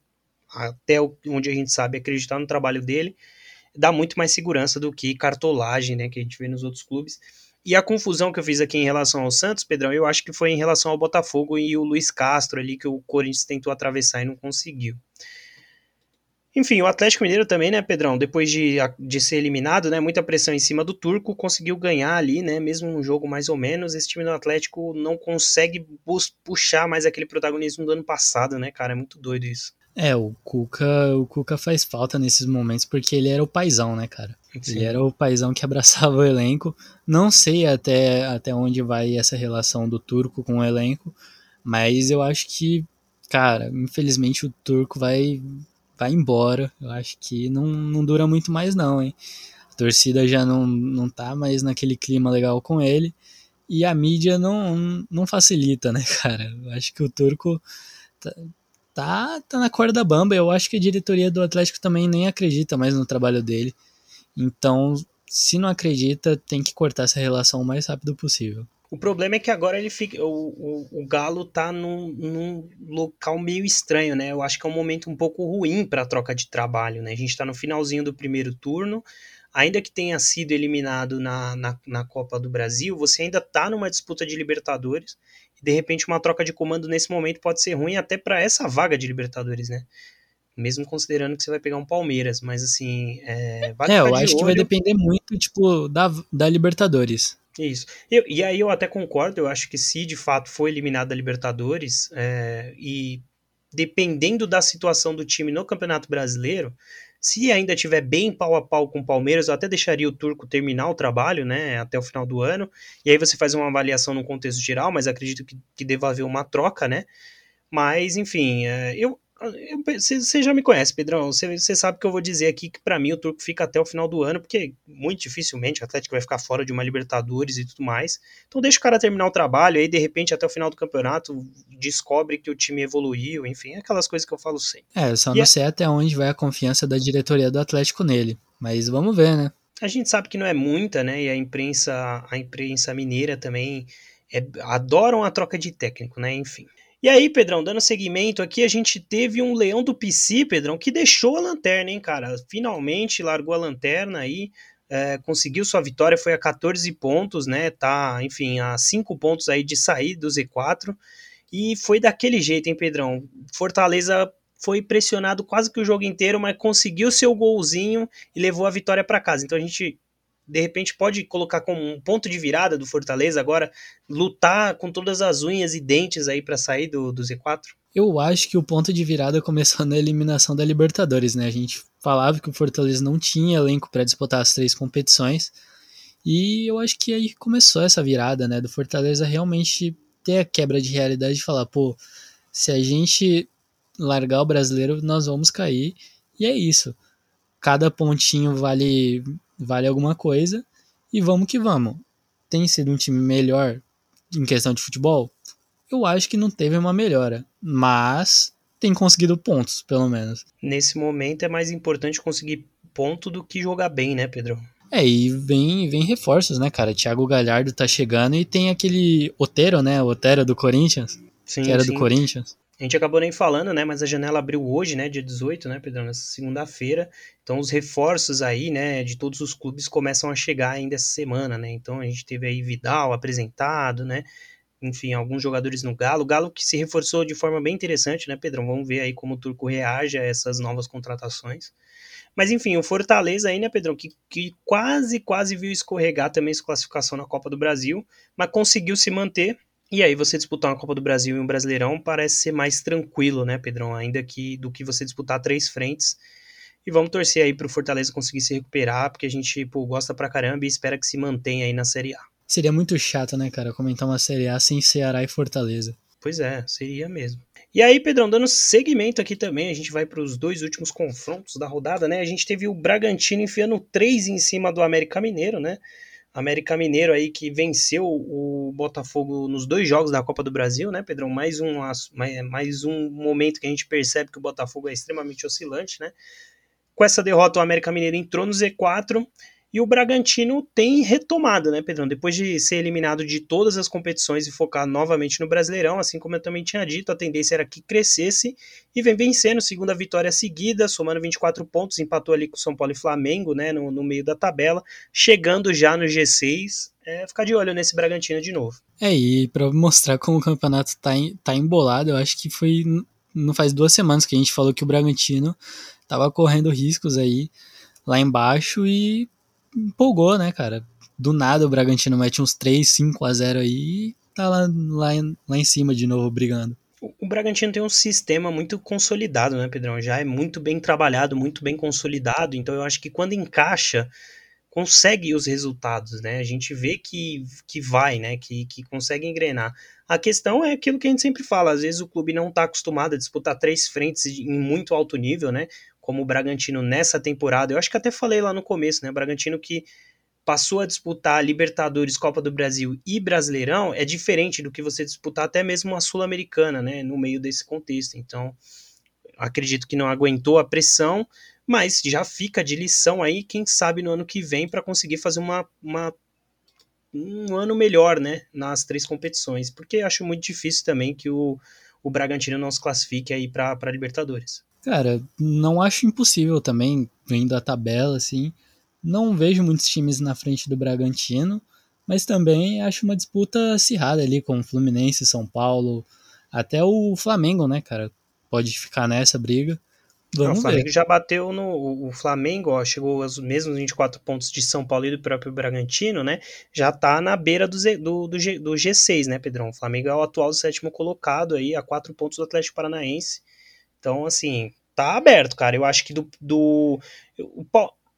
até onde a gente sabe, acreditar no trabalho dele, dá muito mais segurança do que cartolagem, né, que a gente vê nos outros clubes. E a confusão que eu fiz aqui em relação ao Santos, Pedrão, eu acho que foi em relação ao Botafogo e o Luiz Castro ali, que o Corinthians tentou atravessar e não conseguiu. Enfim, o Atlético Mineiro também, né, Pedrão? Depois de, de ser eliminado, né, muita pressão em cima do Turco, conseguiu ganhar ali, né, mesmo um jogo mais ou menos. Esse time do Atlético não consegue puxar mais aquele protagonismo do ano passado, né, cara? É muito doido isso. É, o Cuca, o Cuca faz falta nesses momentos porque ele era o paizão, né, cara? Sim. Ele era o paizão que [laughs] abraçava o elenco. Não sei até, até onde vai essa relação do Turco com o elenco, mas eu acho que, cara, infelizmente o Turco vai vai embora. Eu acho que não, não dura muito mais não, hein? A torcida já não, não tá mais naquele clima legal com ele. E a mídia não, não facilita, né, [laughs] cara? Eu acho que o Turco tá, tá, na corda bamba. Eu acho que a diretoria do Atlético também nem acredita mais no trabalho dele. Então, se não acredita, tem que cortar essa relação o mais rápido possível. O problema é que agora ele fica. O, o, o Galo tá num, num, local meio estranho, né? Eu acho que é um momento um pouco ruim para a troca de trabalho, né? A gente está no finalzinho do primeiro turno. Ainda que tenha sido eliminado na, na, na Copa do Brasil, você ainda tá numa disputa de Libertadores. E de repente, uma troca de comando nesse momento pode ser ruim até para essa vaga de Libertadores, né? Mesmo considerando que você vai pegar um Palmeiras, mas assim. É, vale é eu acho olho. que vai depender muito, tipo, da, da Libertadores. Isso. Eu, e aí eu até concordo, eu acho que se de fato for eliminado da Libertadores, é, e dependendo da situação do time no Campeonato Brasileiro, se ainda tiver bem pau a pau com o Palmeiras, eu até deixaria o Turco terminar o trabalho, né, até o final do ano, e aí você faz uma avaliação no contexto geral, mas acredito que, que deva haver uma troca, né, mas, enfim, é, eu, você já me conhece, Pedrão. Você sabe que eu vou dizer aqui que para mim o Turco fica até o final do ano, porque muito dificilmente o Atlético vai ficar fora de uma Libertadores e tudo mais. Então deixa o cara terminar o trabalho, aí de repente até o final do campeonato descobre que o time evoluiu, enfim, aquelas coisas que eu falo sempre. É, só não é... sei até onde vai a confiança da diretoria do Atlético nele, mas vamos ver, né? A gente sabe que não é muita, né? E a imprensa, a imprensa mineira também é, adoram a troca de técnico, né? Enfim. E aí, Pedrão, dando seguimento aqui, a gente teve um leão do PC, Pedrão, que deixou a lanterna, hein, cara? Finalmente largou a lanterna aí, é, conseguiu sua vitória, foi a 14 pontos, né? Tá, enfim, a 5 pontos aí de sair do Z4. E foi daquele jeito, hein, Pedrão? Fortaleza foi pressionado quase que o jogo inteiro, mas conseguiu seu golzinho e levou a vitória para casa. Então a gente de repente pode colocar como um ponto de virada do Fortaleza agora, lutar com todas as unhas e dentes aí para sair do, do Z4? Eu acho que o ponto de virada começou na eliminação da Libertadores, né? A gente falava que o Fortaleza não tinha elenco para disputar as três competições. E eu acho que aí começou essa virada, né? Do Fortaleza realmente ter a quebra de realidade de falar, pô, se a gente largar o brasileiro, nós vamos cair. E é isso. Cada pontinho vale vale alguma coisa e vamos que vamos. Tem sido um time melhor em questão de futebol? Eu acho que não teve uma melhora, mas tem conseguido pontos, pelo menos. Nesse momento é mais importante conseguir ponto do que jogar bem, né, Pedro? É, e vem, vem reforços, né, cara? Thiago Galhardo tá chegando e tem aquele Otero, né? O Otero do Corinthians. Sim, que era sim. do Corinthians. A gente acabou nem falando, né? Mas a janela abriu hoje, né? Dia 18, né, Pedro? Nessa segunda-feira. Então os reforços aí, né? De todos os clubes começam a chegar ainda essa semana, né? Então a gente teve aí Vidal apresentado, né? Enfim, alguns jogadores no Galo. O Galo que se reforçou de forma bem interessante, né, Pedrão? Vamos ver aí como o Turco reage a essas novas contratações. Mas enfim, o Fortaleza aí, né, Pedrão, que, que quase, quase viu escorregar também sua classificação na Copa do Brasil, mas conseguiu se manter e aí você disputar uma Copa do Brasil e um Brasileirão parece ser mais tranquilo, né, Pedrão? Ainda que do que você disputar três frentes. E vamos torcer aí pro Fortaleza conseguir se recuperar, porque a gente pô, gosta pra caramba e espera que se mantenha aí na Série A. Seria muito chato, né, cara, comentar uma Série A sem Ceará e Fortaleza. Pois é, seria mesmo. E aí, Pedrão, dando seguimento aqui também, a gente vai para os dois últimos confrontos da rodada, né? A gente teve o Bragantino enfiando três em cima do América Mineiro, né? América Mineiro aí que venceu o Botafogo nos dois jogos da Copa do Brasil, né, Pedrão? Mais um, mais um momento que a gente percebe que o Botafogo é extremamente oscilante, né? Com essa derrota, o América Mineiro entrou no Z4 e o Bragantino tem retomado, né, Pedrão? Depois de ser eliminado de todas as competições e focar novamente no Brasileirão, assim como eu também tinha dito, a tendência era que crescesse e vem vencendo, segunda vitória seguida, somando 24 pontos, empatou ali com São Paulo e Flamengo, né, no, no meio da tabela, chegando já no G6. É, ficar de olho nesse Bragantino de novo. É, e para mostrar como o campeonato tá, em, tá embolado, eu acho que foi não faz duas semanas que a gente falou que o Bragantino tava correndo riscos aí lá embaixo e empolgou, né, cara? Do nada o Bragantino mete uns 3, 5 a 0 aí e tá lá, lá, lá em cima de novo brigando. O Bragantino tem um sistema muito consolidado, né, Pedrão? Já é muito bem trabalhado, muito bem consolidado. Então eu acho que quando encaixa, consegue os resultados, né? A gente vê que, que vai, né? Que, que consegue engrenar. A questão é aquilo que a gente sempre fala, às vezes o clube não está acostumado a disputar três frentes em muito alto nível, né? Como o Bragantino nessa temporada. Eu acho que até falei lá no começo, né? O Bragantino que passou a disputar Libertadores, Copa do Brasil e Brasileirão é diferente do que você disputar até mesmo a Sul-Americana, né? No meio desse contexto. Então, acredito que não aguentou a pressão, mas já fica de lição aí, quem sabe no ano que vem, para conseguir fazer uma, uma um ano melhor, né, nas três competições, porque acho muito difícil também que o, o Bragantino não se classifique aí para Libertadores. Cara, não acho impossível também, vendo a tabela, assim, não vejo muitos times na frente do Bragantino, mas também acho uma disputa acirrada ali com Fluminense, São Paulo, até o Flamengo, né, cara, pode ficar nessa briga. Vamos o Flamengo ver. já bateu no. O Flamengo, ó, chegou aos mesmos 24 pontos de São Paulo e do próprio Bragantino, né? Já tá na beira do, do, do, G, do G6, né, Pedrão? O Flamengo é o atual sétimo colocado aí, a quatro pontos do Atlético Paranaense. Então, assim, tá aberto, cara. Eu acho que do. do o,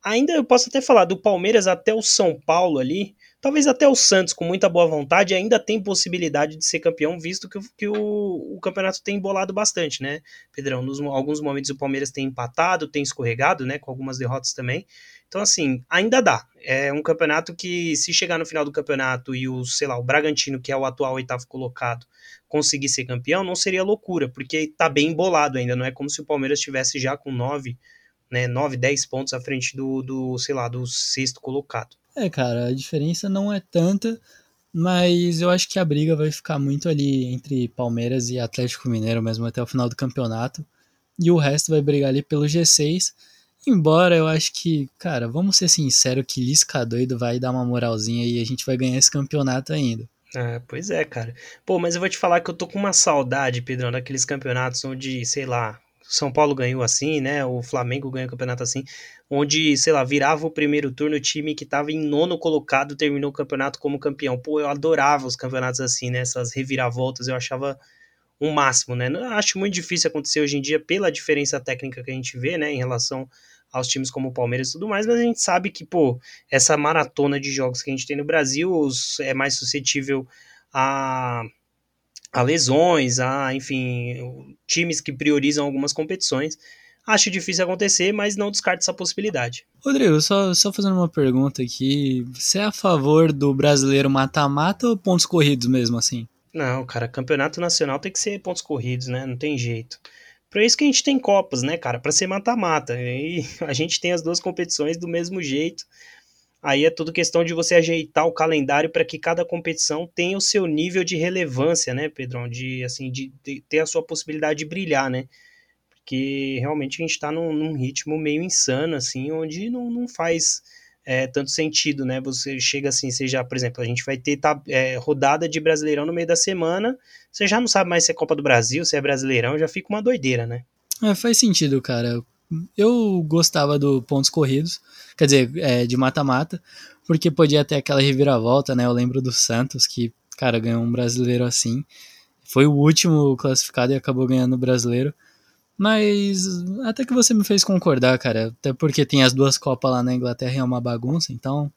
ainda eu posso até falar do Palmeiras até o São Paulo ali. Talvez até o Santos, com muita boa vontade, ainda tem possibilidade de ser campeão, visto que, que o, o, campeonato tem embolado bastante, né, Pedrão? Nos alguns momentos o Palmeiras tem empatado, tem escorregado, né, com algumas derrotas também. Então, assim, ainda dá. É um campeonato que, se chegar no final do campeonato e o, sei lá, o Bragantino, que é o atual oitavo colocado, conseguir ser campeão, não seria loucura, porque tá bem embolado ainda. Não é como se o Palmeiras estivesse já com nove, né, nove, dez pontos à frente do, do, sei lá, do sexto colocado. É, cara, a diferença não é tanta, mas eu acho que a briga vai ficar muito ali entre Palmeiras e Atlético Mineiro mesmo até o final do campeonato. E o resto vai brigar ali pelo G6. Embora eu acho que, cara, vamos ser sinceros que Lisca doido vai dar uma moralzinha e a gente vai ganhar esse campeonato ainda. É, pois é, cara. Pô, mas eu vou te falar que eu tô com uma saudade, Pedrão, daqueles campeonatos onde, sei lá, São Paulo ganhou assim, né? O Flamengo ganhou o campeonato assim onde, sei lá, virava o primeiro turno, o time que estava em nono colocado terminou o campeonato como campeão. Pô, eu adorava os campeonatos assim, né? Essas reviravoltas, eu achava um máximo, né? Acho muito difícil acontecer hoje em dia pela diferença técnica que a gente vê, né, em relação aos times como o Palmeiras e tudo mais, mas a gente sabe que, pô, essa maratona de jogos que a gente tem no Brasil é mais suscetível a, a lesões, a, enfim, times que priorizam algumas competições. Acho difícil acontecer, mas não descarto essa possibilidade. Rodrigo, só, só fazendo uma pergunta aqui. Você é a favor do brasileiro mata-mata ou pontos corridos mesmo assim? Não, cara, campeonato nacional tem que ser pontos corridos, né? Não tem jeito. Por isso que a gente tem Copas, né, cara? Para ser mata-mata. E [laughs] a gente tem as duas competições do mesmo jeito. Aí é tudo questão de você ajeitar o calendário para que cada competição tenha o seu nível de relevância, né, Pedrão? De, assim, de, de ter a sua possibilidade de brilhar, né? porque realmente a gente está num, num, ritmo meio insano, assim, onde não, não faz é, tanto sentido, né? Você chega assim, seja, por exemplo, a gente vai ter tá, é, rodada de Brasileirão no meio da semana, você já não sabe mais se é Copa do Brasil, se é Brasileirão, já fica uma doideira, né? É, faz sentido, cara. Eu gostava do pontos corridos, quer dizer, é, de mata-mata, porque podia ter aquela reviravolta, né? Eu lembro do Santos, que, cara, ganhou um brasileiro assim. Foi o último classificado e acabou ganhando o brasileiro. Mas até que você me fez concordar, cara. Até porque tem as duas Copas lá na Inglaterra e é uma bagunça, então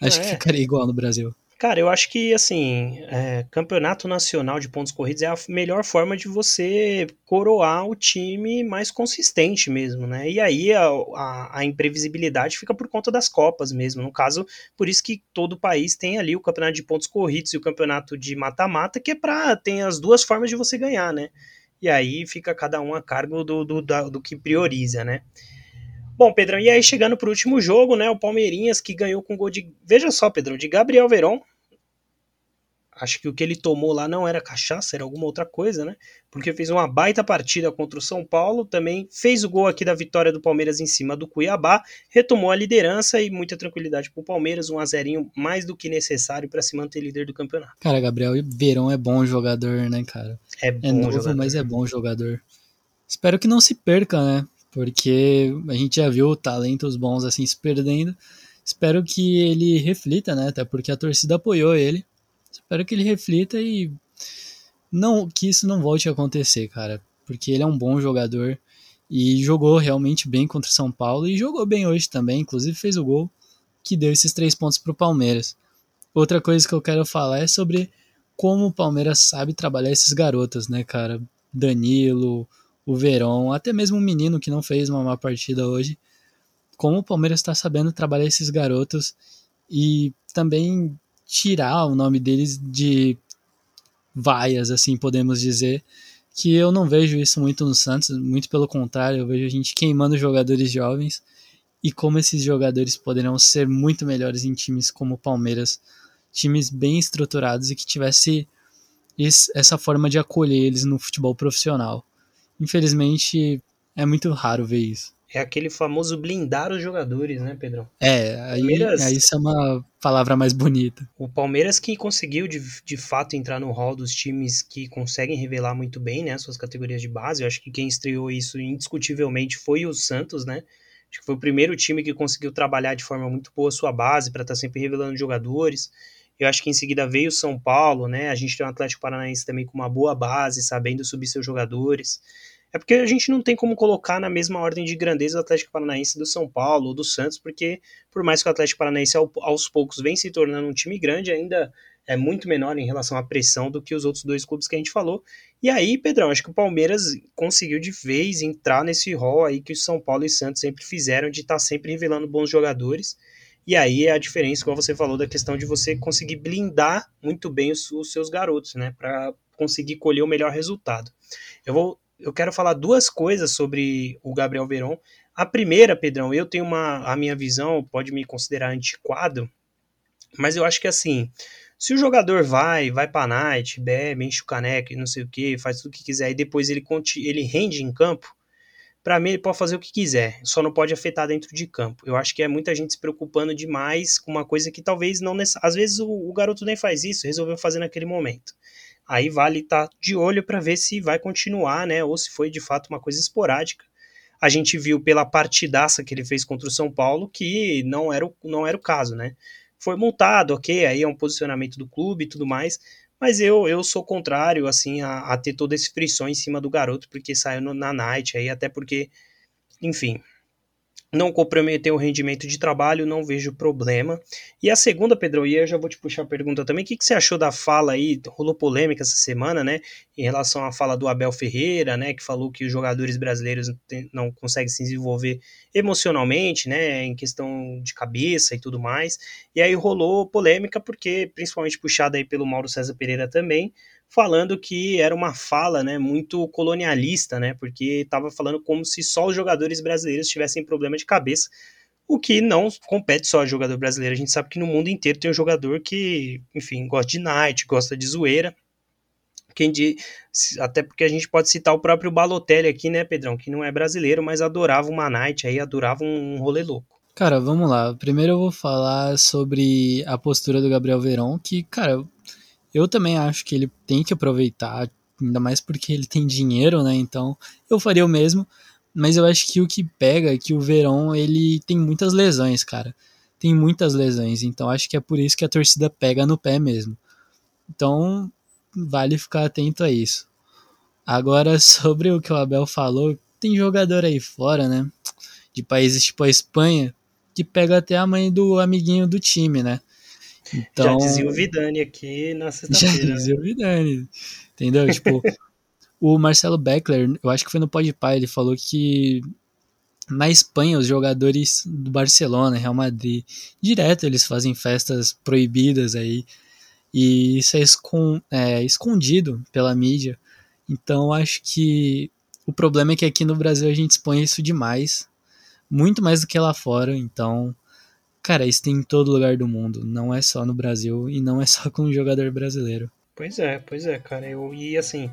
acho é. que ficaria igual no Brasil. Cara, eu acho que, assim, é, campeonato nacional de pontos corridos é a melhor forma de você coroar o time mais consistente mesmo, né? E aí a, a, a, imprevisibilidade fica por conta das Copas mesmo. No caso, por isso que todo país tem ali o campeonato de pontos corridos e o campeonato de mata-mata, que é pra. tem as duas formas de você ganhar, né? e aí fica cada um a cargo do, do, do, do que prioriza, né? Bom, Pedrão, e aí chegando para o último jogo, né? O Palmeirinhas que ganhou com gol de. Veja só, Pedrão, de Gabriel Veron, Acho que o que ele tomou lá não era cachaça, era alguma outra coisa, né? Porque fez uma baita partida contra o São Paulo, também fez o gol aqui da vitória do Palmeiras em cima do Cuiabá, retomou a liderança e muita tranquilidade para o Palmeiras, um azerinho mais do que necessário para se manter líder do campeonato. Cara, Gabriel Verão é bom jogador, né, cara? É bom é novo, jogador. mas é bom jogador. Espero que não se perca, né? Porque a gente já viu talentos bons assim se perdendo. Espero que ele reflita, né? Até porque a torcida apoiou ele. Espero que ele reflita e não que isso não volte a acontecer, cara, porque ele é um bom jogador e jogou realmente bem contra o São Paulo e jogou bem hoje também, inclusive fez o gol que deu esses três pontos para o Palmeiras. Outra coisa que eu quero falar é sobre como o Palmeiras sabe trabalhar esses garotos, né, cara? Danilo, o Verón, até mesmo o menino que não fez uma má partida hoje. Como o Palmeiras está sabendo trabalhar esses garotos e também tirar o nome deles de vaias, assim podemos dizer, que eu não vejo isso muito no Santos, muito pelo contrário, eu vejo a gente queimando jogadores jovens e como esses jogadores poderão ser muito melhores em times como o Palmeiras, times bem estruturados e que tivesse essa forma de acolher eles no futebol profissional. Infelizmente, é muito raro ver isso. É aquele famoso blindar os jogadores, né, Pedrão? É, aí, Palmeiras, aí isso é uma palavra mais bonita. O Palmeiras que conseguiu de, de fato entrar no hall dos times que conseguem revelar muito bem, né, suas categorias de base. Eu acho que quem estreou isso indiscutivelmente foi o Santos, né? Acho que foi o primeiro time que conseguiu trabalhar de forma muito boa sua base para estar tá sempre revelando jogadores. Eu acho que em seguida veio o São Paulo, né? A gente tem o Atlético Paranaense também com uma boa base, sabendo subir seus jogadores. É porque a gente não tem como colocar na mesma ordem de grandeza o Atlético Paranaense do São Paulo ou do Santos, porque por mais que o Atlético Paranaense aos poucos vem se tornando um time grande, ainda é muito menor em relação à pressão do que os outros dois clubes que a gente falou. E aí, Pedrão, acho que o Palmeiras conseguiu de vez entrar nesse rol aí que o São Paulo e Santos sempre fizeram de estar tá sempre revelando bons jogadores. E aí é a diferença, como você falou, da questão de você conseguir blindar muito bem os, os seus garotos, né? Para conseguir colher o melhor resultado. Eu vou. Eu quero falar duas coisas sobre o Gabriel Veron. A primeira, Pedrão, eu tenho uma. A minha visão pode me considerar antiquado, mas eu acho que assim. Se o jogador vai, vai pra night, bebe, enche o caneco não sei o que, faz tudo o que quiser, e depois ele, ele rende em campo, para mim ele pode fazer o que quiser, só não pode afetar dentro de campo. Eu acho que é muita gente se preocupando demais com uma coisa que talvez não às vezes o, o garoto nem faz isso, resolveu fazer naquele momento. Aí vale estar tá de olho para ver se vai continuar, né, ou se foi de fato uma coisa esporádica. A gente viu pela partidaça que ele fez contra o São Paulo que não era o, não era o caso, né? Foi multado, ok, aí é um posicionamento do clube e tudo mais, mas eu, eu sou contrário, assim, a, a ter toda esse frição em cima do garoto, porque saiu no, na night aí, até porque, enfim, não comprometer o rendimento de trabalho, não vejo problema. E a segunda, Pedro, e eu já vou te puxar a pergunta também, o que, que você achou da fala aí, rolou polêmica essa semana, né, em relação à fala do Abel Ferreira, né, que falou que os jogadores brasileiros não conseguem se desenvolver emocionalmente, né, em questão de cabeça e tudo mais, e aí rolou polêmica porque, principalmente puxada aí pelo Mauro César Pereira também, falando que era uma fala né, muito colonialista, né, porque estava falando como se só os jogadores brasileiros tivessem problema de cabeça, o que não compete só ao jogador brasileiro. A gente sabe que no mundo inteiro tem um jogador que, enfim, gosta de night, gosta de zoeira. Quem de, até porque a gente pode citar o próprio Balotelli aqui, né, Pedrão, que não é brasileiro, mas adorava uma night aí, adorava um rolê louco. Cara, vamos lá. Primeiro eu vou falar sobre a postura do Gabriel Verón, que, cara, eu também acho que ele tem que aproveitar, ainda mais porque ele tem dinheiro, né? Então eu faria o mesmo. Mas eu acho que o que pega é que o Verão ele tem muitas lesões, cara. Tem muitas lesões, então acho que é por isso que a torcida pega no pé mesmo. Então vale ficar atento a isso. Agora [laughs] sobre o que o Abel falou, tem jogador aí fora, né? De países tipo a Espanha, que pega até a mãe do amiguinho do time, né? Então, já dizia o Vidani aqui na [laughs] sexta-feira. Já dizia o Vidani, entendeu? tipo, [laughs] o Marcelo Beckler, eu acho que foi no Podpah, ele falou que na Espanha os jogadores do Barcelona, Real Madrid, direto eles fazem festas proibidas aí, e isso é, escon é escondido pela mídia. Então acho que o problema é que aqui no Brasil a gente expõe isso demais, muito mais do que lá fora, então Cara, isso tem em todo lugar do mundo, não é só no Brasil e não é só com um jogador brasileiro. Pois é, pois é, cara. Eu, e assim,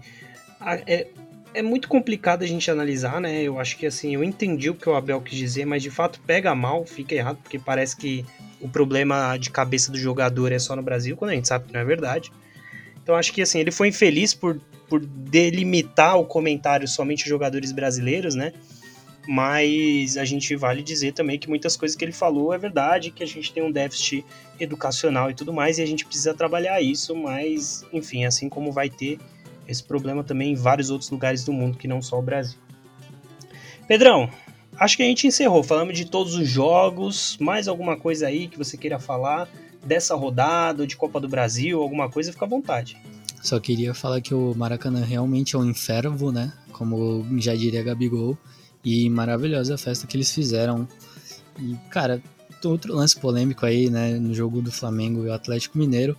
é, é muito complicado a gente analisar, né? Eu acho que assim, eu entendi o que o Abel quis dizer, mas de fato pega mal, fica errado, porque parece que o problema de cabeça do jogador é só no Brasil, quando a gente sabe que não é verdade. Então acho que assim, ele foi infeliz por, por delimitar o comentário somente jogadores brasileiros, né? Mas a gente vale dizer também que muitas coisas que ele falou é verdade, que a gente tem um déficit educacional e tudo mais, e a gente precisa trabalhar isso, mas, enfim, assim como vai ter esse problema também em vários outros lugares do mundo que não só o Brasil. Pedrão, acho que a gente encerrou, falamos de todos os jogos, mais alguma coisa aí que você queira falar dessa rodada, de Copa do Brasil, alguma coisa, fica à vontade. Só queria falar que o Maracanã realmente é um inferno, né? Como já diria Gabigol. E maravilhosa a festa que eles fizeram. E, cara, outro lance polêmico aí, né, no jogo do Flamengo e o Atlético Mineiro.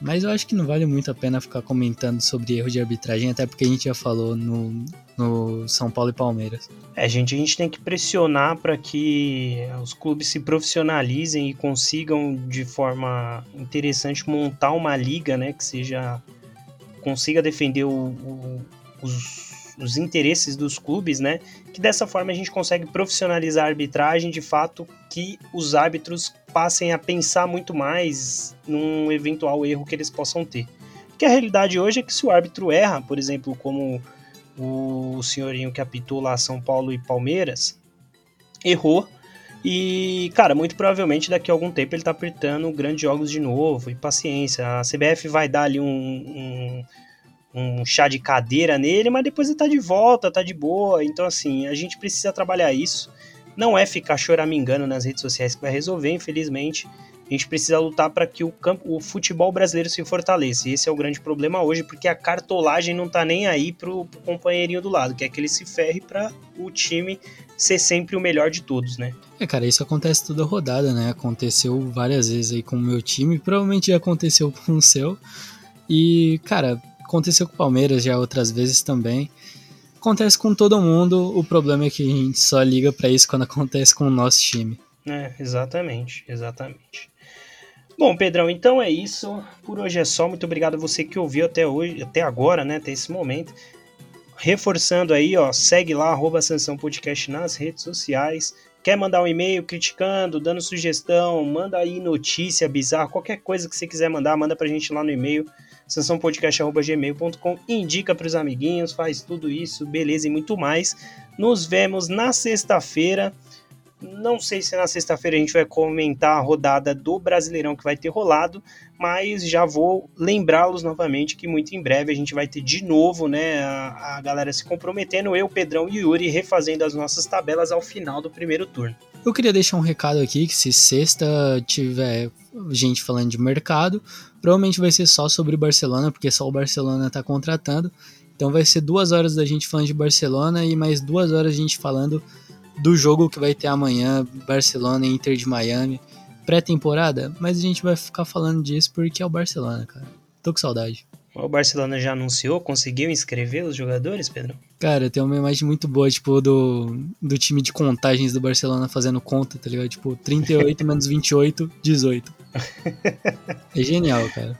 Mas eu acho que não vale muito a pena ficar comentando sobre erro de arbitragem, até porque a gente já falou no, no São Paulo e Palmeiras. É, gente, a gente tem que pressionar para que os clubes se profissionalizem e consigam de forma interessante montar uma liga, né, que seja consiga defender o, o, os os interesses dos clubes, né? Que dessa forma a gente consegue profissionalizar a arbitragem de fato, que os árbitros passem a pensar muito mais num eventual erro que eles possam ter. Que a realidade hoje é que se o árbitro erra, por exemplo, como o senhorinho que apitou lá São Paulo e Palmeiras, errou. E, cara, muito provavelmente daqui a algum tempo ele tá apertando grandes jogos de novo. E paciência, a CBF vai dar ali um, um um chá de cadeira nele, mas depois ele tá de volta, tá de boa. Então, assim, a gente precisa trabalhar isso. Não é ficar choramingando nas redes sociais que vai resolver, infelizmente. A gente precisa lutar para que o, campo, o futebol brasileiro se fortaleça. E esse é o grande problema hoje, porque a cartolagem não tá nem aí pro, pro companheirinho do lado, quer que ele se ferre para o time ser sempre o melhor de todos, né? É, cara, isso acontece toda rodada, né? Aconteceu várias vezes aí com o meu time, provavelmente já aconteceu [laughs] com o seu. E, cara, Aconteceu com o Palmeiras já outras vezes também. Acontece com todo mundo, o problema é que a gente só liga para isso quando [laughs] acontece com o nosso time. É, exatamente, exatamente. Bom, Pedrão, então é isso. Por hoje é só. Muito obrigado a você que ouviu até hoje, até agora, né? Até esse momento. Reforçando aí, ó, segue lá, arroba Sansão Podcast nas redes sociais. Quer mandar um e-mail criticando, dando sugestão, manda aí notícia bizarra, qualquer coisa que você quiser mandar, manda pra gente lá no e-mail sansãopodcast.gmail.com, indica para os amiguinhos, faz tudo isso, beleza e muito mais. Nos vemos na sexta-feira. Não sei se na sexta-feira a gente vai comentar a rodada do Brasileirão que vai ter rolado, mas já vou lembrá-los novamente que muito em breve a gente vai ter de novo, né, a, a galera se comprometendo, eu, Pedrão e Yuri refazendo as nossas tabelas ao final do primeiro turno. Eu queria deixar um recado aqui que se sexta tiver gente falando de mercado, provavelmente vai ser só sobre o Barcelona, porque só o Barcelona está contratando. Então vai ser duas horas da gente falando de Barcelona e mais duas horas a gente falando do jogo que vai ter amanhã, Barcelona e Inter de Miami. Pré-temporada, mas a gente vai ficar falando disso porque é o Barcelona, cara. Tô com saudade. O Barcelona já anunciou, conseguiu inscrever os jogadores, Pedro? Cara, tem uma imagem muito boa, tipo, do, do time de contagens do Barcelona fazendo conta, tá ligado? Tipo, 38 menos 28, 18. [laughs] É genial, cara.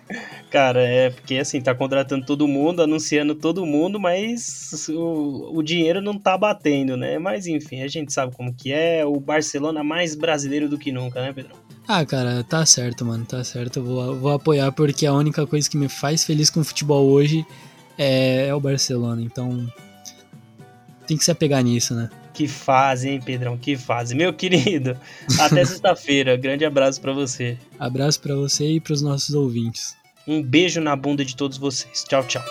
Cara, é porque assim, tá contratando todo mundo, anunciando todo mundo, mas o, o dinheiro não tá batendo, né? Mas enfim, a gente sabe como que é. O Barcelona mais brasileiro do que nunca, né, Pedro? Ah, cara, tá certo, mano, tá certo. Vou, vou apoiar porque a única coisa que me faz feliz com o futebol hoje é, é o Barcelona. Então, tem que se apegar nisso, né? Que fase, hein, Pedrão? Que fase. Meu querido, [laughs] até sexta-feira. Grande abraço para você. Abraço para você e para os nossos ouvintes. Um beijo na bunda de todos vocês. Tchau, tchau.